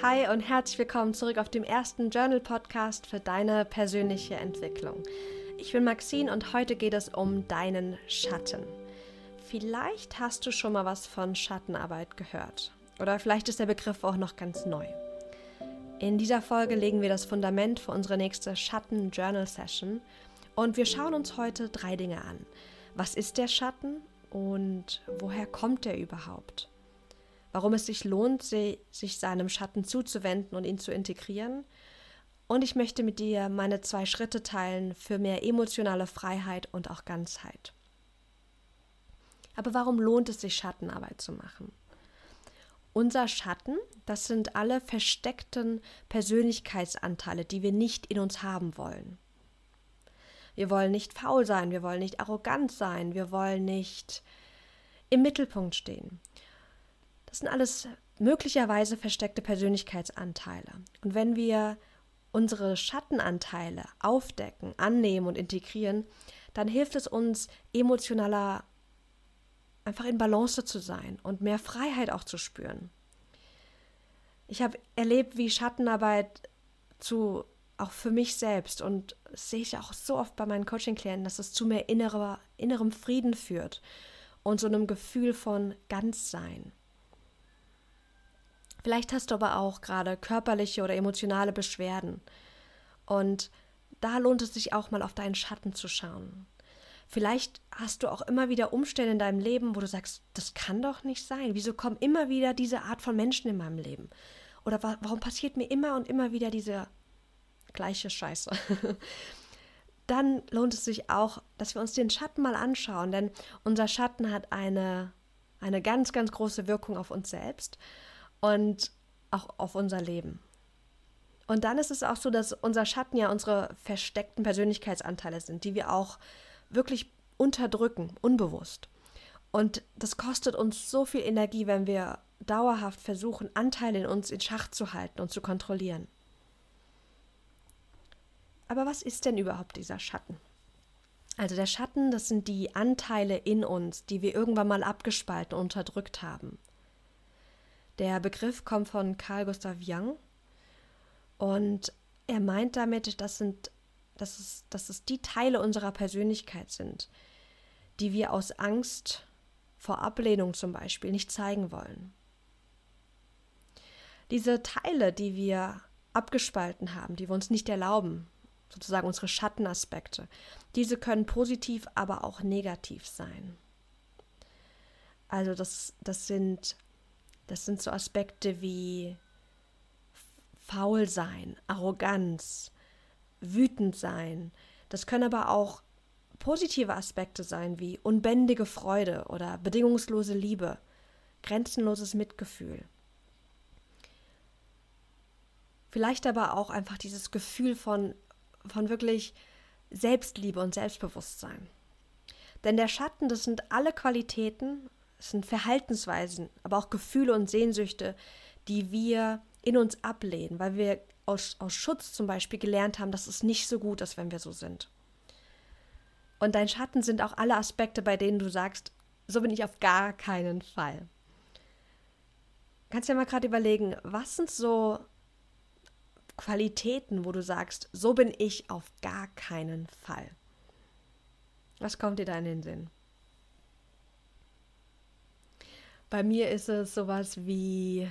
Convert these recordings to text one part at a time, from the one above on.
Hi und herzlich willkommen zurück auf dem ersten Journal Podcast für deine persönliche Entwicklung. Ich bin Maxine und heute geht es um deinen Schatten. Vielleicht hast du schon mal was von Schattenarbeit gehört oder vielleicht ist der Begriff auch noch ganz neu. In dieser Folge legen wir das Fundament für unsere nächste Schatten-Journal-Session und wir schauen uns heute drei Dinge an. Was ist der Schatten und woher kommt er überhaupt? Warum es sich lohnt, sich seinem Schatten zuzuwenden und ihn zu integrieren. Und ich möchte mit dir meine zwei Schritte teilen für mehr emotionale Freiheit und auch Ganzheit. Aber warum lohnt es sich, Schattenarbeit zu machen? Unser Schatten, das sind alle versteckten Persönlichkeitsanteile, die wir nicht in uns haben wollen. Wir wollen nicht faul sein, wir wollen nicht arrogant sein, wir wollen nicht im Mittelpunkt stehen. Das sind alles möglicherweise versteckte Persönlichkeitsanteile. Und wenn wir unsere Schattenanteile aufdecken, annehmen und integrieren, dann hilft es uns emotionaler einfach in Balance zu sein und mehr Freiheit auch zu spüren. Ich habe erlebt, wie Schattenarbeit zu auch für mich selbst und das sehe ich auch so oft bei meinen Coaching-Klienten, dass es zu mehr innerer, innerem Frieden führt und so einem Gefühl von Ganzsein. Vielleicht hast du aber auch gerade körperliche oder emotionale Beschwerden. Und da lohnt es sich auch mal auf deinen Schatten zu schauen. Vielleicht hast du auch immer wieder Umstände in deinem Leben, wo du sagst, das kann doch nicht sein. Wieso kommen immer wieder diese Art von Menschen in meinem Leben? Oder wa warum passiert mir immer und immer wieder diese gleiche Scheiße? Dann lohnt es sich auch, dass wir uns den Schatten mal anschauen, denn unser Schatten hat eine, eine ganz, ganz große Wirkung auf uns selbst und auch auf unser Leben. Und dann ist es auch so, dass unser Schatten ja unsere versteckten Persönlichkeitsanteile sind, die wir auch wirklich unterdrücken, unbewusst. Und das kostet uns so viel Energie, wenn wir dauerhaft versuchen, Anteile in uns in Schach zu halten und zu kontrollieren. Aber was ist denn überhaupt dieser Schatten? Also der Schatten, das sind die Anteile in uns, die wir irgendwann mal abgespalten und unterdrückt haben. Der Begriff kommt von Carl Gustav Jung und er meint damit, dass, sind, dass, es, dass es die Teile unserer Persönlichkeit sind, die wir aus Angst vor Ablehnung zum Beispiel nicht zeigen wollen. Diese Teile, die wir abgespalten haben, die wir uns nicht erlauben, sozusagen unsere Schattenaspekte, diese können positiv, aber auch negativ sein. Also das, das sind das sind so Aspekte wie faul sein, Arroganz, wütend sein. Das können aber auch positive Aspekte sein wie unbändige Freude oder bedingungslose Liebe, grenzenloses Mitgefühl. Vielleicht aber auch einfach dieses Gefühl von, von wirklich Selbstliebe und Selbstbewusstsein. Denn der Schatten, das sind alle Qualitäten es sind Verhaltensweisen, aber auch Gefühle und Sehnsüchte, die wir in uns ablehnen, weil wir aus, aus Schutz zum Beispiel gelernt haben, dass es nicht so gut ist, wenn wir so sind. Und dein Schatten sind auch alle Aspekte, bei denen du sagst, so bin ich auf gar keinen Fall. Kannst ja mal gerade überlegen, was sind so Qualitäten, wo du sagst, so bin ich auf gar keinen Fall. Was kommt dir da in den Sinn? Bei mir ist es sowas wie,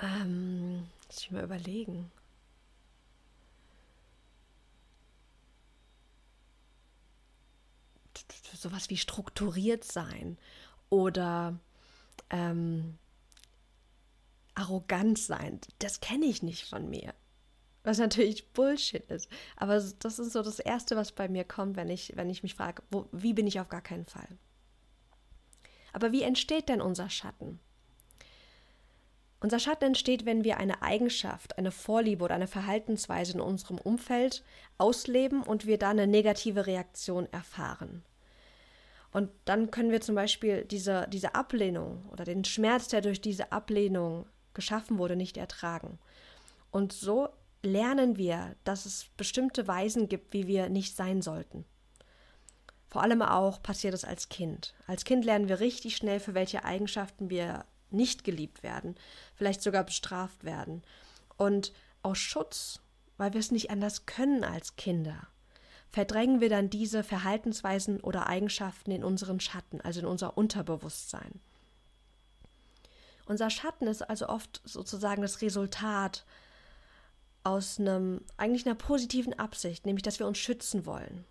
ähm, muss ich mal überlegen. Sowas wie strukturiert sein oder ähm, arrogant sein. Das kenne ich nicht von mir. Was natürlich Bullshit ist. Aber das ist so das Erste, was bei mir kommt, wenn ich, wenn ich mich frage, wie bin ich auf gar keinen Fall. Aber wie entsteht denn unser Schatten? Unser Schatten entsteht, wenn wir eine Eigenschaft, eine Vorliebe oder eine Verhaltensweise in unserem Umfeld ausleben und wir da eine negative Reaktion erfahren. Und dann können wir zum Beispiel diese, diese Ablehnung oder den Schmerz, der durch diese Ablehnung geschaffen wurde, nicht ertragen. Und so lernen wir, dass es bestimmte Weisen gibt, wie wir nicht sein sollten. Vor allem auch passiert es als Kind. Als Kind lernen wir richtig schnell, für welche Eigenschaften wir nicht geliebt werden, vielleicht sogar bestraft werden. Und aus Schutz, weil wir es nicht anders können als Kinder, verdrängen wir dann diese Verhaltensweisen oder Eigenschaften in unseren Schatten, also in unser Unterbewusstsein. Unser Schatten ist also oft sozusagen das Resultat aus einem eigentlich einer positiven Absicht, nämlich dass wir uns schützen wollen.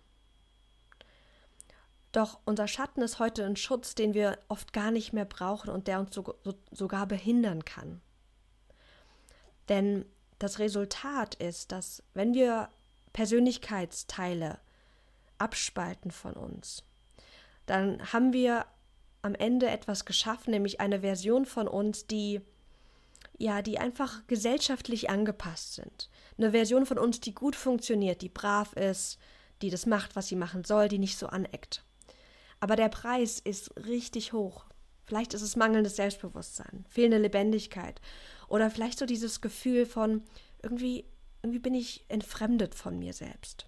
Doch unser Schatten ist heute ein Schutz, den wir oft gar nicht mehr brauchen und der uns so, so, sogar behindern kann. Denn das Resultat ist, dass wenn wir Persönlichkeitsteile abspalten von uns, dann haben wir am Ende etwas geschaffen, nämlich eine Version von uns, die ja, die einfach gesellschaftlich angepasst sind. Eine Version von uns, die gut funktioniert, die brav ist, die das macht, was sie machen soll, die nicht so aneckt. Aber der Preis ist richtig hoch. Vielleicht ist es mangelndes Selbstbewusstsein, fehlende Lebendigkeit oder vielleicht so dieses Gefühl von irgendwie, irgendwie bin ich entfremdet von mir selbst.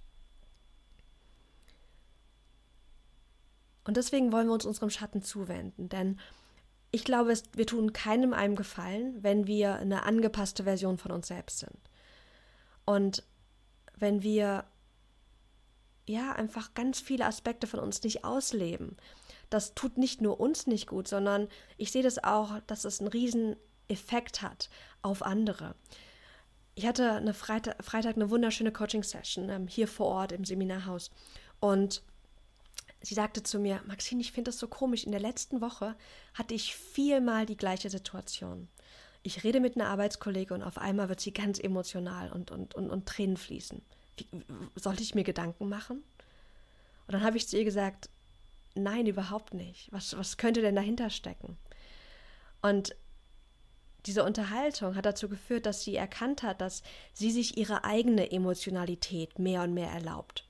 Und deswegen wollen wir uns unserem Schatten zuwenden, denn ich glaube, wir tun keinem einem Gefallen, wenn wir eine angepasste Version von uns selbst sind. Und wenn wir ja einfach ganz viele Aspekte von uns nicht ausleben. Das tut nicht nur uns nicht gut, sondern ich sehe das auch, dass es einen riesen Effekt hat auf andere. Ich hatte eine Freitag, Freitag eine wunderschöne Coaching-Session ähm, hier vor Ort im Seminarhaus und sie sagte zu mir, Maxine, ich finde das so komisch. In der letzten Woche hatte ich viermal die gleiche Situation. Ich rede mit einer Arbeitskollegin und auf einmal wird sie ganz emotional und, und, und, und Tränen fließen. Sollte ich mir Gedanken machen? Und dann habe ich zu ihr gesagt, nein, überhaupt nicht. Was, was könnte denn dahinter stecken? Und diese Unterhaltung hat dazu geführt, dass sie erkannt hat, dass sie sich ihre eigene Emotionalität mehr und mehr erlaubt.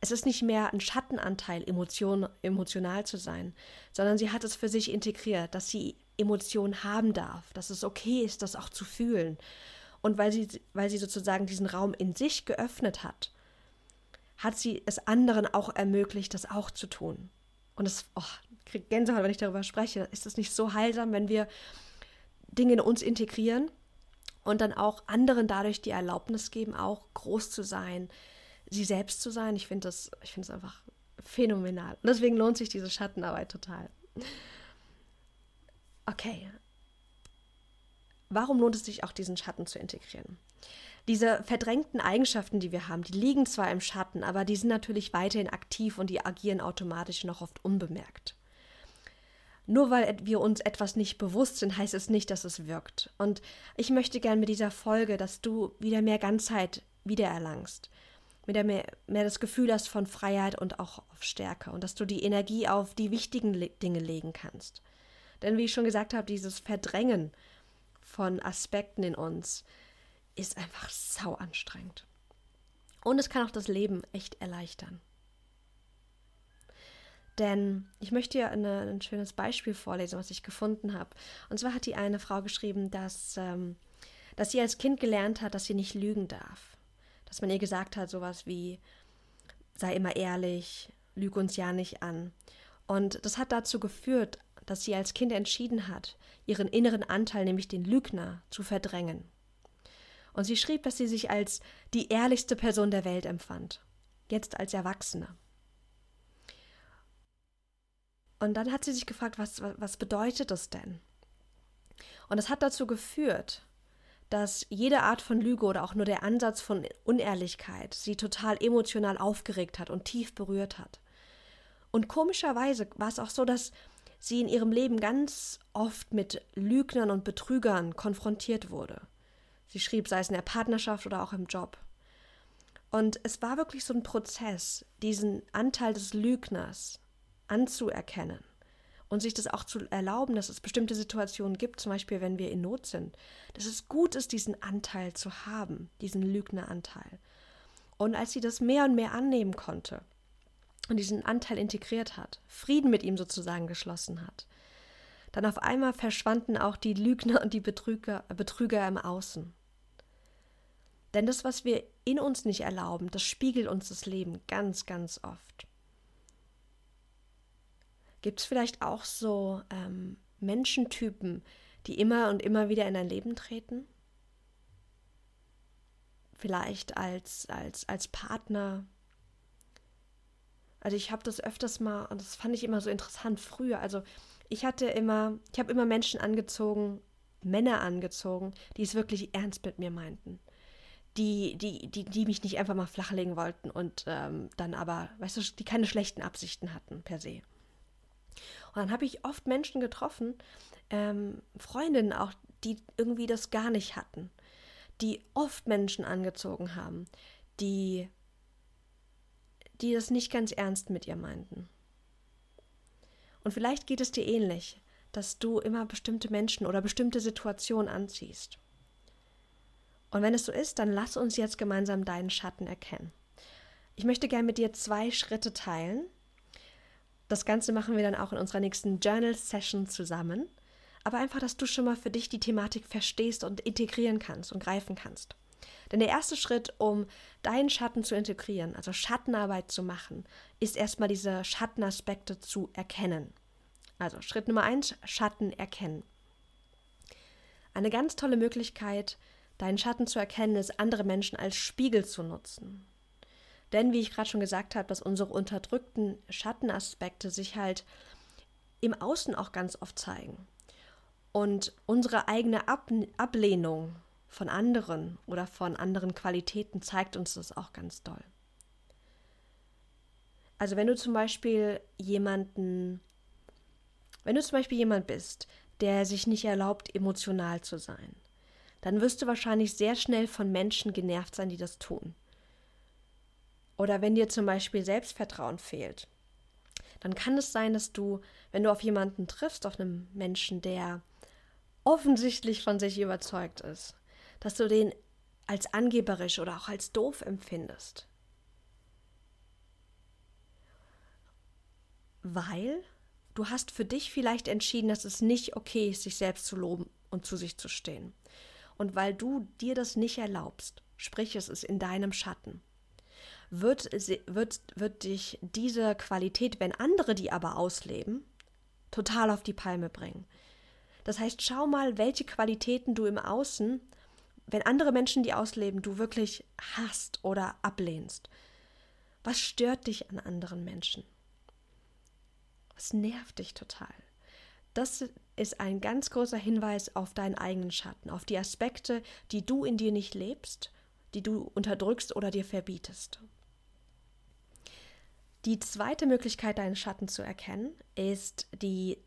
Es ist nicht mehr ein Schattenanteil, Emotion, emotional zu sein, sondern sie hat es für sich integriert, dass sie Emotionen haben darf, dass es okay ist, das auch zu fühlen. Und weil sie, weil sie sozusagen diesen Raum in sich geöffnet hat, hat sie es anderen auch ermöglicht, das auch zu tun. Und es, oh, kriege Gänsehaut, wenn ich darüber spreche. Ist es nicht so heilsam, wenn wir Dinge in uns integrieren und dann auch anderen dadurch die Erlaubnis geben, auch groß zu sein, sie selbst zu sein. Ich finde das, ich finde einfach phänomenal. Und deswegen lohnt sich diese Schattenarbeit total. Okay. Warum lohnt es sich auch, diesen Schatten zu integrieren? Diese verdrängten Eigenschaften, die wir haben, die liegen zwar im Schatten, aber die sind natürlich weiterhin aktiv und die agieren automatisch noch oft unbemerkt. Nur weil wir uns etwas nicht bewusst sind, heißt es nicht, dass es wirkt. Und ich möchte gern mit dieser Folge, dass du wieder mehr Ganzheit wiedererlangst mit der mehr, mehr das Gefühl hast von Freiheit und auch auf Stärke und dass du die Energie auf die wichtigen Le Dinge legen kannst. Denn wie ich schon gesagt habe, dieses Verdrängen von Aspekten in uns ist einfach sau anstrengend. Und es kann auch das Leben echt erleichtern. Denn ich möchte dir eine, ein schönes Beispiel vorlesen, was ich gefunden habe. Und zwar hat die eine Frau geschrieben, dass, ähm, dass sie als Kind gelernt hat, dass sie nicht lügen darf dass man ihr gesagt hat, sowas wie, sei immer ehrlich, lüg uns ja nicht an. Und das hat dazu geführt, dass sie als Kind entschieden hat, ihren inneren Anteil, nämlich den Lügner, zu verdrängen. Und sie schrieb, dass sie sich als die ehrlichste Person der Welt empfand, jetzt als Erwachsene. Und dann hat sie sich gefragt, was, was bedeutet das denn? Und das hat dazu geführt, dass jede Art von Lüge oder auch nur der Ansatz von Unehrlichkeit sie total emotional aufgeregt hat und tief berührt hat. Und komischerweise war es auch so, dass sie in ihrem Leben ganz oft mit Lügnern und Betrügern konfrontiert wurde. Sie schrieb, sei es in der Partnerschaft oder auch im Job. Und es war wirklich so ein Prozess, diesen Anteil des Lügners anzuerkennen und sich das auch zu erlauben, dass es bestimmte Situationen gibt, zum Beispiel wenn wir in Not sind, dass es gut ist, diesen Anteil zu haben, diesen Lügneranteil. Und als sie das mehr und mehr annehmen konnte und diesen Anteil integriert hat, Frieden mit ihm sozusagen geschlossen hat, dann auf einmal verschwanden auch die Lügner und die Betrüger, Betrüger im Außen. Denn das, was wir in uns nicht erlauben, das spiegelt uns das Leben ganz, ganz oft. Gibt es vielleicht auch so ähm, Menschentypen, die immer und immer wieder in dein Leben treten? Vielleicht als, als, als Partner. Also ich habe das öfters mal, und das fand ich immer so interessant früher. Also ich hatte immer, ich habe immer Menschen angezogen, Männer angezogen, die es wirklich ernst mit mir meinten. Die, die, die, die mich nicht einfach mal flachlegen wollten und ähm, dann aber, weißt du, die keine schlechten Absichten hatten per se. Und dann habe ich oft Menschen getroffen, ähm, Freundinnen auch, die irgendwie das gar nicht hatten, die oft Menschen angezogen haben, die, die das nicht ganz ernst mit ihr meinten. Und vielleicht geht es dir ähnlich, dass du immer bestimmte Menschen oder bestimmte Situationen anziehst. Und wenn es so ist, dann lass uns jetzt gemeinsam deinen Schatten erkennen. Ich möchte gerne mit dir zwei Schritte teilen. Das Ganze machen wir dann auch in unserer nächsten Journal-Session zusammen. Aber einfach, dass du schon mal für dich die Thematik verstehst und integrieren kannst und greifen kannst. Denn der erste Schritt, um deinen Schatten zu integrieren, also Schattenarbeit zu machen, ist erstmal diese Schattenaspekte zu erkennen. Also Schritt Nummer eins, Schatten erkennen. Eine ganz tolle Möglichkeit, deinen Schatten zu erkennen, ist, andere Menschen als Spiegel zu nutzen. Denn, wie ich gerade schon gesagt habe, dass unsere unterdrückten Schattenaspekte sich halt im Außen auch ganz oft zeigen. Und unsere eigene Ab Ablehnung von anderen oder von anderen Qualitäten zeigt uns das auch ganz doll. Also wenn du zum Beispiel jemanden, wenn du zum Beispiel jemand bist, der sich nicht erlaubt, emotional zu sein, dann wirst du wahrscheinlich sehr schnell von Menschen genervt sein, die das tun. Oder wenn dir zum Beispiel Selbstvertrauen fehlt, dann kann es sein, dass du, wenn du auf jemanden triffst, auf einen Menschen, der offensichtlich von sich überzeugt ist, dass du den als angeberisch oder auch als doof empfindest. Weil du hast für dich vielleicht entschieden, dass es nicht okay ist, sich selbst zu loben und zu sich zu stehen. Und weil du dir das nicht erlaubst, sprich es ist in deinem Schatten, wird, wird, wird dich diese Qualität, wenn andere die aber ausleben, total auf die Palme bringen. Das heißt, schau mal, welche Qualitäten du im Außen wenn andere Menschen die ausleben, du wirklich hasst oder ablehnst? Was stört dich an anderen Menschen? Was nervt dich total? Das ist ein ganz großer Hinweis auf deinen eigenen Schatten, auf die Aspekte, die du in dir nicht lebst, die du unterdrückst oder dir verbietest. Die zweite Möglichkeit, deinen Schatten zu erkennen, ist die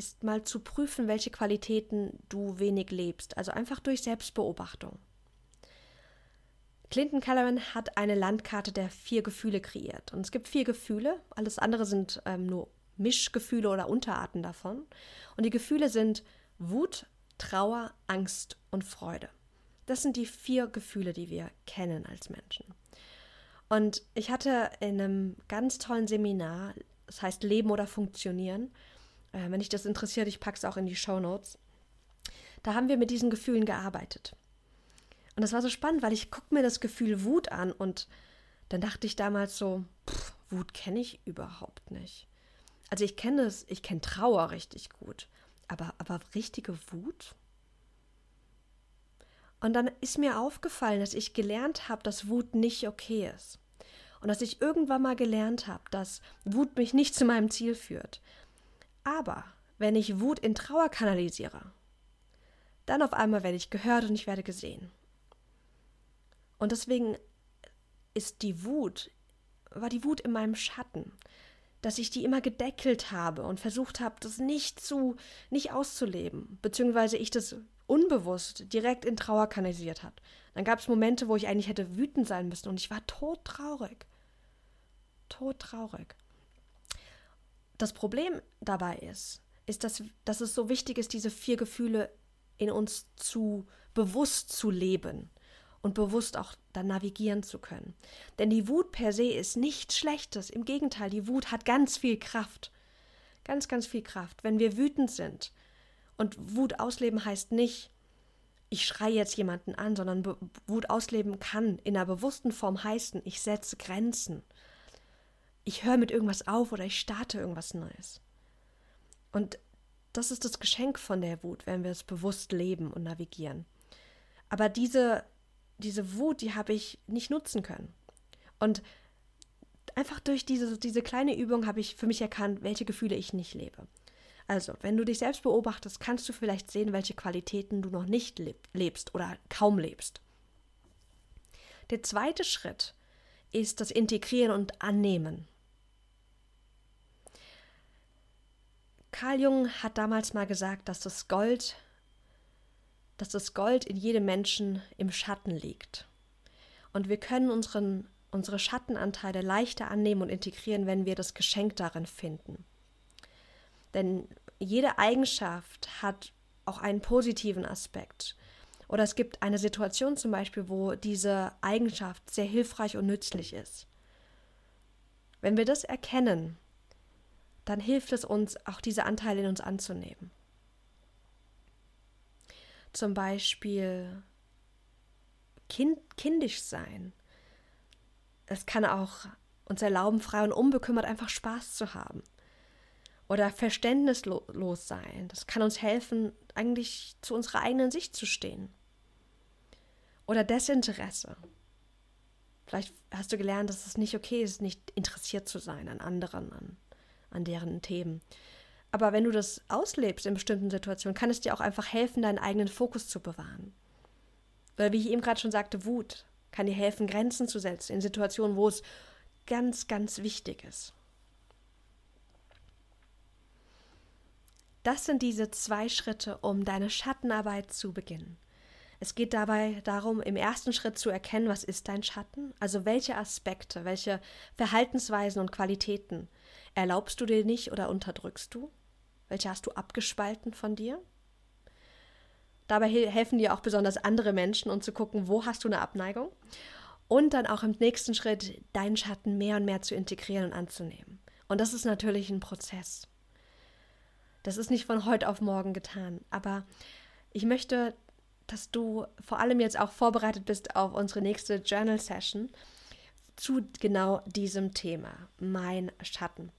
ist mal zu prüfen, welche Qualitäten du wenig lebst, also einfach durch Selbstbeobachtung. Clinton Kellerman hat eine Landkarte der vier Gefühle kreiert. Und es gibt vier Gefühle, alles andere sind ähm, nur Mischgefühle oder Unterarten davon. Und die Gefühle sind Wut, Trauer, Angst und Freude. Das sind die vier Gefühle, die wir kennen als Menschen. Und ich hatte in einem ganz tollen Seminar, das heißt Leben oder Funktionieren, äh, wenn dich das interessiert, ich packe es auch in die Show Notes. Da haben wir mit diesen Gefühlen gearbeitet. Und das war so spannend, weil ich gucke mir das Gefühl Wut an und dann dachte ich damals so, pff, Wut kenne ich überhaupt nicht. Also ich kenne es, ich kenne Trauer richtig gut, aber, aber richtige Wut? Und dann ist mir aufgefallen, dass ich gelernt habe, dass Wut nicht okay ist. Und dass ich irgendwann mal gelernt habe, dass Wut mich nicht zu meinem Ziel führt. Aber wenn ich Wut in Trauer kanalisiere, dann auf einmal werde ich gehört und ich werde gesehen. Und deswegen ist die Wut, war die Wut in meinem Schatten, dass ich die immer gedeckelt habe und versucht habe, das nicht zu, nicht auszuleben, beziehungsweise ich das unbewusst direkt in Trauer kanalisiert hat. Dann gab es Momente, wo ich eigentlich hätte wütend sein müssen und ich war todtraurig. Todtraurig. Das Problem dabei ist, ist, dass, dass es so wichtig ist, diese vier Gefühle in uns zu bewusst zu leben und bewusst auch dann navigieren zu können. Denn die Wut per se ist nichts Schlechtes. Im Gegenteil, die Wut hat ganz viel Kraft. Ganz, ganz viel Kraft. Wenn wir wütend sind und Wut ausleben heißt nicht, ich schreie jetzt jemanden an, sondern Wut ausleben kann in einer bewussten Form heißen, ich setze Grenzen ich höre mit irgendwas auf oder ich starte irgendwas Neues. Und das ist das Geschenk von der Wut, wenn wir es bewusst leben und navigieren. Aber diese, diese Wut, die habe ich nicht nutzen können. Und einfach durch diese, diese kleine Übung habe ich für mich erkannt, welche Gefühle ich nicht lebe. Also, wenn du dich selbst beobachtest, kannst du vielleicht sehen, welche Qualitäten du noch nicht lebst oder kaum lebst. Der zweite Schritt ist das Integrieren und Annehmen. Carl Jung hat damals mal gesagt, dass das Gold, dass das Gold in jedem Menschen im Schatten liegt. Und wir können unseren, unsere Schattenanteile leichter annehmen und integrieren, wenn wir das Geschenk darin finden. Denn jede Eigenschaft hat auch einen positiven Aspekt. Oder es gibt eine Situation zum Beispiel, wo diese Eigenschaft sehr hilfreich und nützlich ist. Wenn wir das erkennen, dann hilft es uns, auch diese Anteile in uns anzunehmen. Zum Beispiel kind, kindisch sein. Es kann auch uns erlauben, frei und unbekümmert einfach Spaß zu haben. Oder verständnislos sein. Das kann uns helfen, eigentlich zu unserer eigenen Sicht zu stehen. Oder Desinteresse. Vielleicht hast du gelernt, dass es nicht okay ist, nicht interessiert zu sein an anderen, an, an deren Themen. Aber wenn du das auslebst in bestimmten Situationen, kann es dir auch einfach helfen, deinen eigenen Fokus zu bewahren. Oder wie ich eben gerade schon sagte, Wut kann dir helfen, Grenzen zu setzen in Situationen, wo es ganz, ganz wichtig ist. Das sind diese zwei Schritte, um deine Schattenarbeit zu beginnen. Es geht dabei darum, im ersten Schritt zu erkennen, was ist dein Schatten, also welche Aspekte, welche Verhaltensweisen und Qualitäten erlaubst du dir nicht oder unterdrückst du? Welche hast du abgespalten von dir? Dabei helfen dir auch besonders andere Menschen, um zu gucken, wo hast du eine Abneigung? Und dann auch im nächsten Schritt deinen Schatten mehr und mehr zu integrieren und anzunehmen. Und das ist natürlich ein Prozess. Das ist nicht von heute auf morgen getan. Aber ich möchte dass du vor allem jetzt auch vorbereitet bist auf unsere nächste Journal Session zu genau diesem Thema, mein Schatten.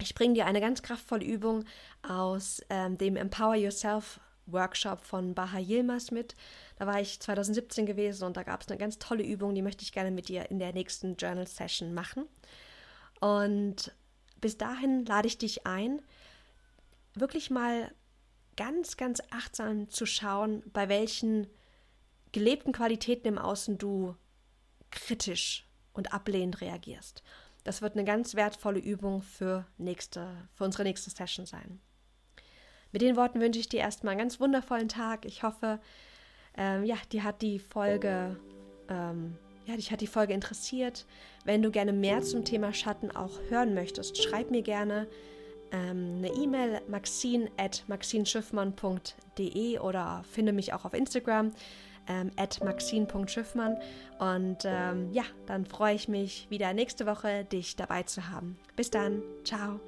Ich bringe dir eine ganz kraftvolle Übung aus ähm, dem Empower Yourself Workshop von Baha Yilmaz mit. Da war ich 2017 gewesen und da gab es eine ganz tolle Übung, die möchte ich gerne mit dir in der nächsten Journal Session machen. Und bis dahin lade ich dich ein, wirklich mal ganz, ganz achtsam zu schauen, bei welchen gelebten Qualitäten im Außen du kritisch und ablehnend reagierst. Das wird eine ganz wertvolle Übung für, nächste, für unsere nächste Session sein. Mit den Worten wünsche ich dir erstmal einen ganz wundervollen Tag. Ich hoffe, ähm, ja, dir hat die Folge, ähm, ja, dich hat die Folge interessiert. Wenn du gerne mehr zum Thema Schatten auch hören möchtest, schreib mir gerne ähm, eine E-Mail maxine at maxinschiffmann.de oder finde mich auch auf Instagram ähm, maxine.schiffmann. Und ähm, ja, dann freue ich mich wieder nächste Woche, dich dabei zu haben. Bis dann. Ciao.